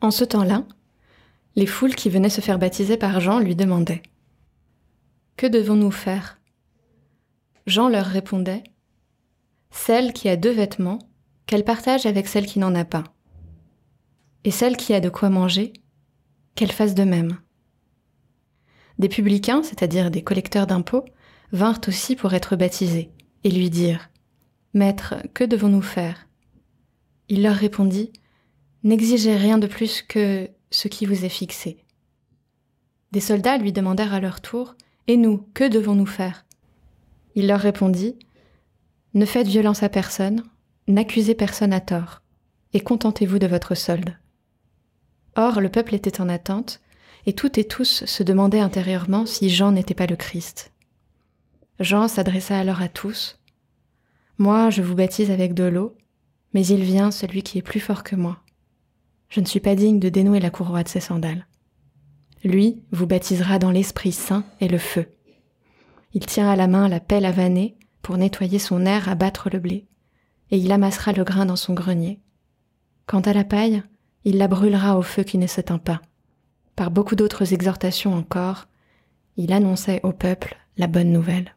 En ce temps-là, les foules qui venaient se faire baptiser par Jean lui demandaient Que devons-nous faire? Jean leur répondait Celle qui a deux vêtements, qu'elle partage avec celle qui n'en a pas. Et celle qui a de quoi manger, qu'elle fasse de même. Des publicains, c'est-à-dire des collecteurs d'impôts, vinrent aussi pour être baptisés et lui dirent Maître, que devons-nous faire? Il leur répondit N'exigez rien de plus que ce qui vous est fixé. Des soldats lui demandèrent à leur tour Et nous, que devons-nous faire? Il leur répondit Ne faites violence à personne, n'accusez personne à tort, et contentez-vous de votre solde. Or, le peuple était en attente, et toutes et tous se demandaient intérieurement si Jean n'était pas le Christ. Jean s'adressa alors à tous. Moi, je vous baptise avec de l'eau, mais il vient celui qui est plus fort que moi. Je ne suis pas digne de dénouer la courroie de ses sandales. Lui vous baptisera dans l'Esprit Saint et le feu. Il tient à la main la pelle à vanner pour nettoyer son air à battre le blé, et il amassera le grain dans son grenier. Quant à la paille, il la brûlera au feu qui ne s'éteint pas. Par beaucoup d'autres exhortations encore, il annonçait au peuple la bonne nouvelle.